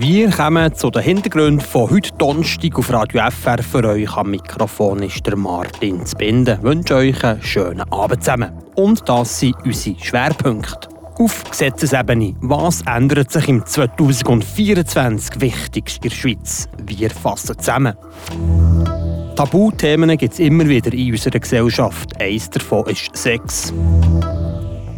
Wir kommen zu den Hintergründen von heute Donnerstag auf Radio FR. Für euch am Mikrofon ist der Martin Zbinden. Ich wünsche euch einen schönen Abend zusammen. Und das sind unsere Schwerpunkte. Auf Gesetzesebene. Was ändert sich im 2024 wichtigst in der Schweiz? Wir fassen zusammen. Tabuthemen gibt es immer wieder in unserer Gesellschaft. Eines davon ist Sex.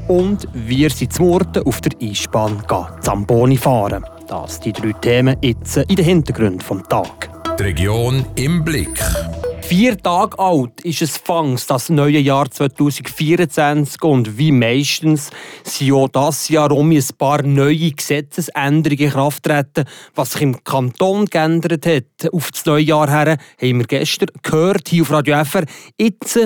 Und wir sind zu Murten auf der Eisbahn Zamboni fahren. Das die drei Themen jetzt in den Hintergrund vom Tag. Die Region im Blick. Vier Tage alt ist es fangs das neue Jahr 2024 und wie meistens sind auch das Jahr um ein paar neue Gesetzesänderungen in Kraft treten. Was sich im Kanton geändert hat auf das neue Jahr her, haben wir gestern gehört hier auf Radio FR. Jetzt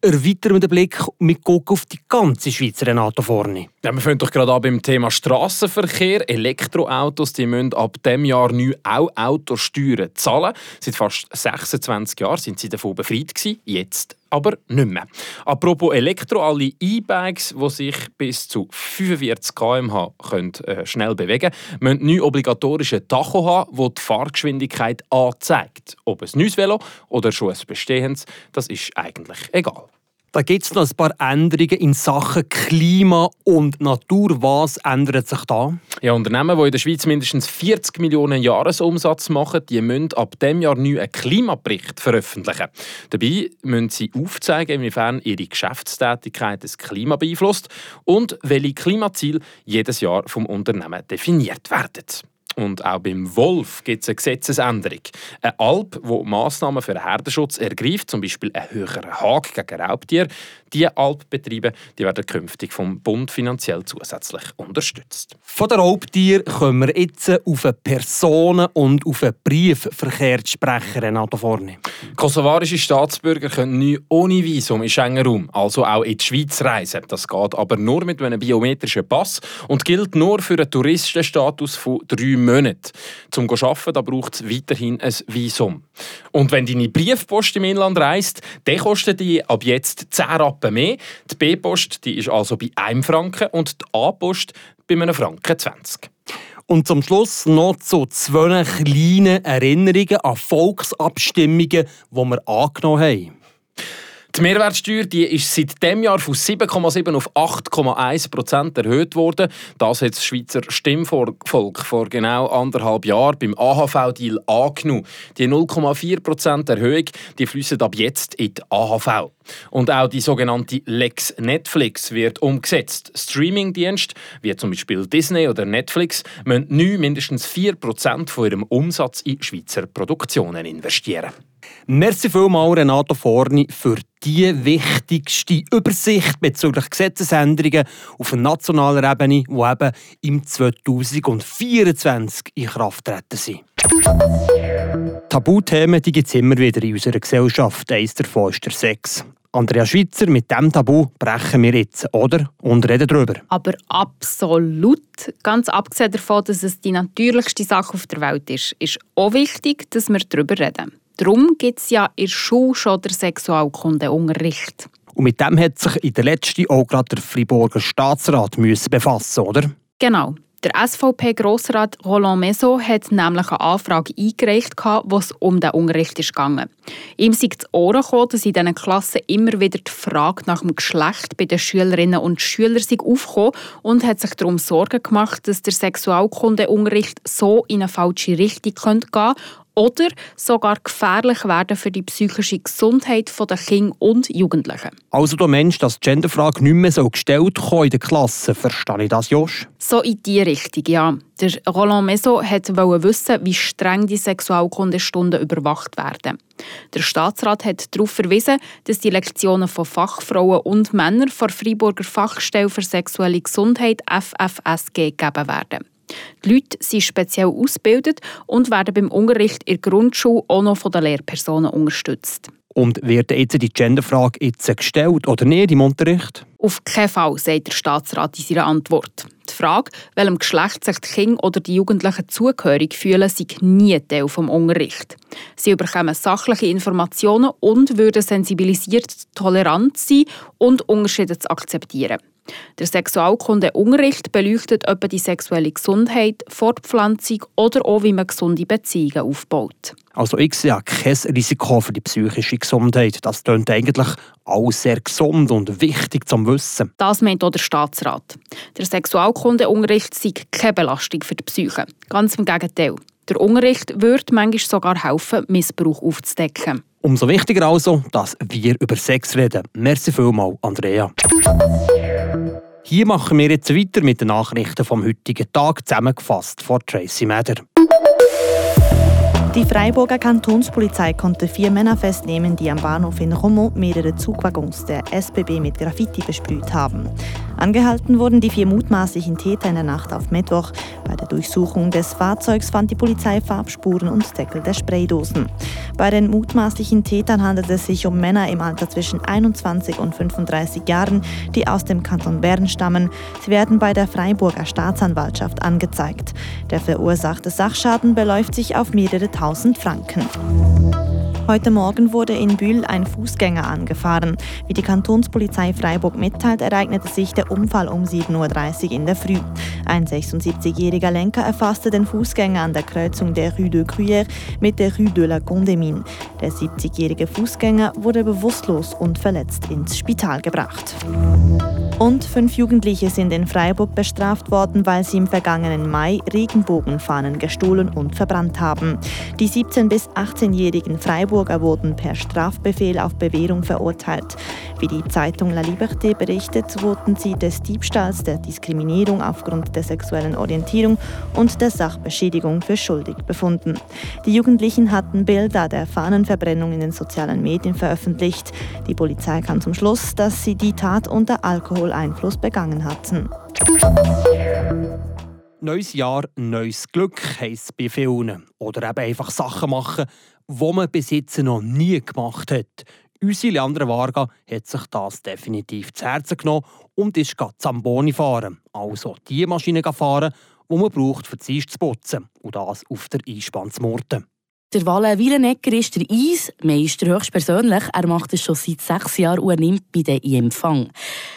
erweitern wir den Blick mit gucken auf die ganze Schweiz, Renato Forni. Ja, wir fangen doch gerade an beim Thema Strassenverkehr. Elektroautos die müssen ab diesem Jahr neu auch Autosteuern zahlen. Seit fast 26 Jahren sind sie davon befreit gewesen. Jetzt aber nicht mehr. Apropos Elektro, alle E-Bikes, die sich bis zu 45 km/h äh, schnell bewegen können, müssen neu obligatorische Tacho haben, wo die Fahrgeschwindigkeit anzeigt. Ob ein neues Velo oder schon ein bestehendes, das ist eigentlich egal. Da gibt es noch ein paar Änderungen in Sachen Klima und Natur. Was ändert sich da? Ja, Unternehmen, die in der Schweiz mindestens 40 Millionen Jahresumsatz machen, die müssen ab dem Jahr neu einen Klimabericht veröffentlichen. Dabei müssen sie aufzeigen, inwiefern ihre Geschäftstätigkeit das Klima beeinflusst und welche Klimaziele jedes Jahr vom Unternehmen definiert werden. Und auch beim Wolf gibt es eine Gesetzesänderung. Eine Alp, die Massnahmen für den Herdenschutz ergreift, zum Beispiel ein höherer Hag gegen Raubtiere, diese Alpbetriebe die werden künftig vom Bund finanziell zusätzlich unterstützt. Von den Raubtieren kommen wir jetzt auf einen Personen- und auf einen Briefverkehr zu sprechen, Renato Forni. Kosovarische Staatsbürger können nie ohne Visum in Schengen-Raum, also auch in die Schweiz reisen. Das geht aber nur mit einem biometrischen Pass und gilt nur für einen Touristenstatus von drei Monaten. Zum Arbeiten braucht es weiterhin ein Visum. Und wenn deine Briefpost im Inland reist, dann kostet die ab jetzt 10 Rappen mehr. Die B-Post ist also bei 1 Franken und die A-Post bei einem Franken 20. Und zum Schluss noch zu zwei kleinen Erinnerungen an Volksabstimmungen, die wir angenommen haben. Die Mehrwertsteuer die ist seit dem Jahr von 7,7 auf 8,1 Prozent erhöht worden. Das hat das Schweizer Stimmvolk vor genau anderthalb Jahren beim AHV-Deal angenommen. Die 0,4 Prozent Erhöhung die fließen ab jetzt in die AHV. Und auch die sogenannte Lex Netflix wird umgesetzt. Streamingdienste wie zum Beispiel Disney oder Netflix müssen neu mindestens 4 Prozent von ihrem Umsatz in Schweizer Produktionen investieren. Merci vielmals, Renato Forni, für die wichtigste Übersicht bezüglich Gesetzesänderungen auf nationaler Ebene, die eben im 2024 in Kraft treten sind. Tabuthemen gibt es immer wieder in unserer Gesellschaft. Eines davon ist der Sex. Andrea Schweizer, mit dem Tabu brechen wir jetzt, oder? Und reden darüber. Aber absolut. Ganz abgesehen davon, dass es die natürlichste Sache auf der Welt ist, ist auch wichtig, dass wir darüber reden. Darum gibt es ja in der Schule schon den Sexualkundeunterricht. Und mit dem hat sich in der letzten auch gerade der Friburger Staatsrat müssen befassen, oder? Genau. Der SVP-Grossrat Roland Meso hat nämlich eine Anfrage eingereicht, wo es um den Unterricht ging. Ihm sei zu Ohren gekommen, dass in diesen Klassen immer wieder die Frage nach dem Geschlecht bei den Schülerinnen und Schülern aufgekommen und hat sich darum Sorgen gemacht, dass der Sexualkundeunterricht so in eine falsche Richtung gehen könnte oder sogar gefährlich werden für die psychische Gesundheit der Kinder und Jugendlichen. Also du meinst, dass die Genderfrage nicht mehr so gestellt in der Klasse, verstehe ich das, Josh? So in die Richtung, ja. Der Roland Meso wollte wissen, wie streng die Sexualkundestunden überwacht werden. Der Staatsrat hat darauf verwiesen, dass die Lektionen von Fachfrauen und Männern von Freiburger Fachstelle für sexuelle Gesundheit FFSG gegeben werden. Die Leute sind speziell ausgebildet und werden beim Unterricht in der Grundschule auch noch von den Lehrpersonen unterstützt. Und wird jetzt die Genderfrage jetzt gestellt oder nicht im Unterricht? Auf keinen Fall, sagt der Staatsrat in seiner Antwort. Die Frage, welchem Geschlecht sich die Kinder oder die Jugendlichen zugehörig fühlen, sei nie Teil des Unterrichts. Sie bekommen sachliche Informationen und würden sensibilisiert, tolerant sein und Unterschiede zu akzeptieren. Der Sexualkundeunterricht beleuchtet etwa die sexuelle Gesundheit, Fortpflanzung oder auch, wie man gesunde Beziehungen aufbaut. Also ich sehe kein Risiko für die psychische Gesundheit. Das klingt eigentlich alles sehr gesund und wichtig zum Wissen. Das meint auch der Staatsrat. Der Sexualkundeunterricht sei keine Belastung für die Psyche. Ganz im Gegenteil. Der Unterricht würde manchmal sogar helfen, Missbrauch aufzudecken. Umso wichtiger also, dass wir über Sex reden. Merci vielmals, Andrea. Hier machen wir jetzt weiter mit den Nachrichten vom heutigen Tag, zusammengefasst von Tracy Meder. Die Freiburger Kantonspolizei konnte vier Männer festnehmen, die am Bahnhof in Romont mehrere Zugwaggons der SBB mit Graffiti besprüht haben. Angehalten wurden die vier mutmaßlichen Täter in der Nacht auf Mittwoch. Bei der Durchsuchung des Fahrzeugs fand die Polizei Farbspuren und Deckel der Spraydosen. Bei den mutmaßlichen Tätern handelt es sich um Männer im Alter zwischen 21 und 35 Jahren, die aus dem Kanton Bern stammen. Sie werden bei der Freiburger Staatsanwaltschaft angezeigt. Der verursachte Sachschaden beläuft sich auf mehrere tausend Franken. Heute Morgen wurde in Bühl ein Fußgänger angefahren. Wie die Kantonspolizei Freiburg mitteilt, ereignete sich der Unfall um 7.30 Uhr in der Früh. Ein 76-jähriger Lenker erfasste den Fußgänger an der Kreuzung der Rue de Gruyère mit der Rue de la Condemine. Der 70-jährige Fußgänger wurde bewusstlos und verletzt ins Spital gebracht. Und fünf Jugendliche sind in Freiburg bestraft worden, weil sie im vergangenen Mai Regenbogenfahnen gestohlen und verbrannt haben. Die 17- bis 18-jährigen Freiburger wurden per Strafbefehl auf Bewährung verurteilt. Wie die Zeitung La Liberté berichtet, wurden sie des Diebstahls, der Diskriminierung aufgrund der sexuellen Orientierung und der Sachbeschädigung für schuldig befunden. Die Jugendlichen hatten Bilder der Fahnenverbrennung in den sozialen Medien veröffentlicht. Die Polizei kam zum Schluss, dass sie die Tat unter Alkohol Alkoholeinfluss begangen hatten. Neues Jahr, neues Glück heisst bei vielen. Oder eben einfach Sachen machen, die man bis jetzt noch nie gemacht hat. Unsere Leandra Varga hat sich das definitiv zu Herzen genommen und ist Zamboni fahren. Also die Maschine fahren, die man braucht, für die zu putzen. Und das auf der Einspann zu murten. Der Walle Wielenegger ist der Eismeister höchstpersönlich. Er macht es schon seit sechs Jahren und er nimmt bei den Empfang.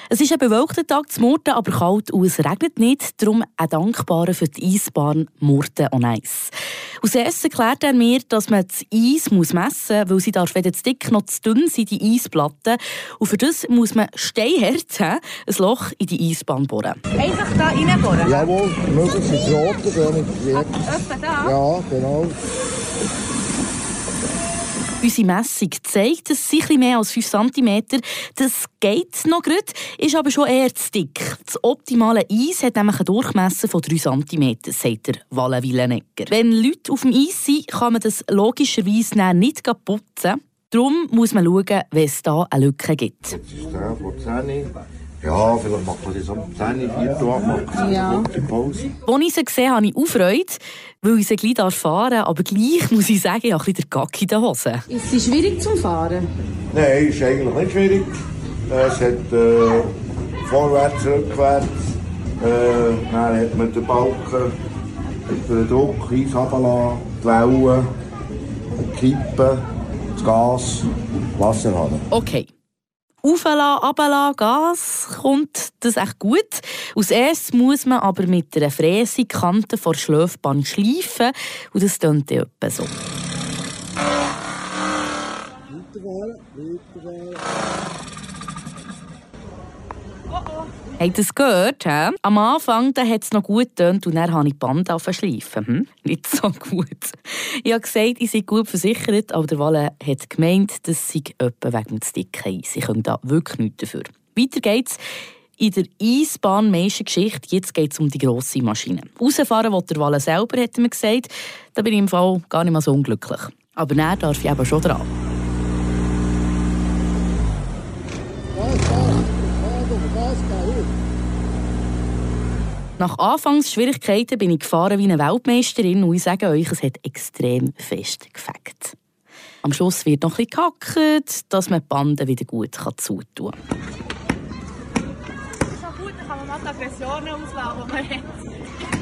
Es ist ein bewölkter Tag zu Murten, aber kalt und es regnet nicht. Darum ein Dankbarer für die Eisbahn Murten on Eis. Aus Essen erklärt er mir, dass man das Eis muss messen muss, weil sie darf weder zu dick noch zu dünn sind, die Eisplatten. Und für das muss man steinhart ein Loch in die Eisbahn bohren. Einfach da reinbohren? Jawohl, möglichst ins Rote, gar nicht Öffnen da? Ja, genau. Unsere Messung zeigt, es sind etwas mehr als 5 cm. Das geht noch gut, ist aber schon eher zu dick. Das optimale Eis hat nämlich einen Durchmesser von 3 cm, sagt der Walle Willenegger. Wenn Leute auf dem Eis sind, kann man das logischerweise nicht putzen. Darum muss man schauen, wenn es da eine Lücke gibt. Jetzt ist der von 10. Ja, vielleicht macht man das um 10, 4 Uhr, ja. die Pause. Als ich sie gesehen habe, habe ich auch Freude, weil ich sie gleich fahren darf. Aber gleich muss ich sagen, ich habe ein bisschen den Gack in den Hosen. Ist sie schwierig zum Fahren? Nein, ist eigentlich nicht schwierig. Es hat äh, vorwärts, rückwärts. Äh, dann hat man den Balken, den Druck, Eis runterlassen, die Wellen, die Kippen, das Gas, Wasserhahn. Okay auflassen, runterlassen, Gas, kommt das echt gut. Als erstes muss man aber mit einer Fräse die Kante vor Schlöfbahn schleifen und das klingt dann etwa so. Weiterfahren, weiterfahren. Habt ihr es gehört? He? Am Anfang hat es noch gut getönt und dann habe ich die Band schleifen. Hm? Nicht so gut. Ich habe gesagt, ich sei gut versichert, aber der Walle hat gemeint, das sei etwa wegen des dicken Eis. Ich kann da wirklich nichts dafür. Weiter geht's in der Eisbahn-Geschichte. Jetzt geht es um die grosse Maschine. Rausfahren will der Walle selber, hat er mir gesagt. Da bin ich im Fall gar nicht mal so unglücklich. Aber dann darf ich eben schon dran. Nach Anfangsschwierigkeiten bin ich gefahren wie eine Weltmeisterin und ich sage euch, es hat extrem fest gefegt. Am Schluss wird noch bisschen gehackt, dass man die Bande wieder gut zutun kann. Das ist auch gut, dann kann man mal die Aggressionen auslaufen, die man hat.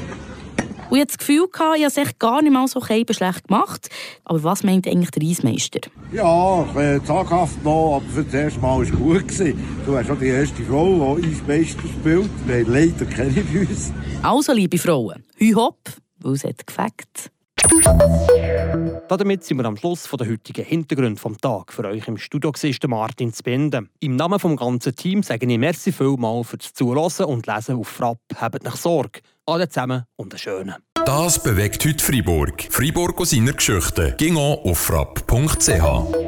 Und ich hatte das Gefühl, ich habe es echt gar nicht mal so schlecht gemacht. Aber was meint eigentlich der Eismeister? Ja, bisschen zaghaft noch, aber für das erste Mal war es gut. Gewesen. Du warst schon die erste Frau, die Eismeister spielt. Wir haben leider keine bei uns. Also, liebe Frauen, hü hopp, weil es hat gefackt. Damit sind wir am Schluss der heutigen Hintergründe vom Tag. Für euch im Studio war Martin Zbinden. Im Namen des ganzen Teams sage ich merci vielmal fürs Zuhören und Lesen auf Frapp. Habt nicht Sorge. Alle zusammen und einen schönen. Das bewegt heute Freiburg. Freiburg aus seiner Geschichte. Ging auf frapp.ch.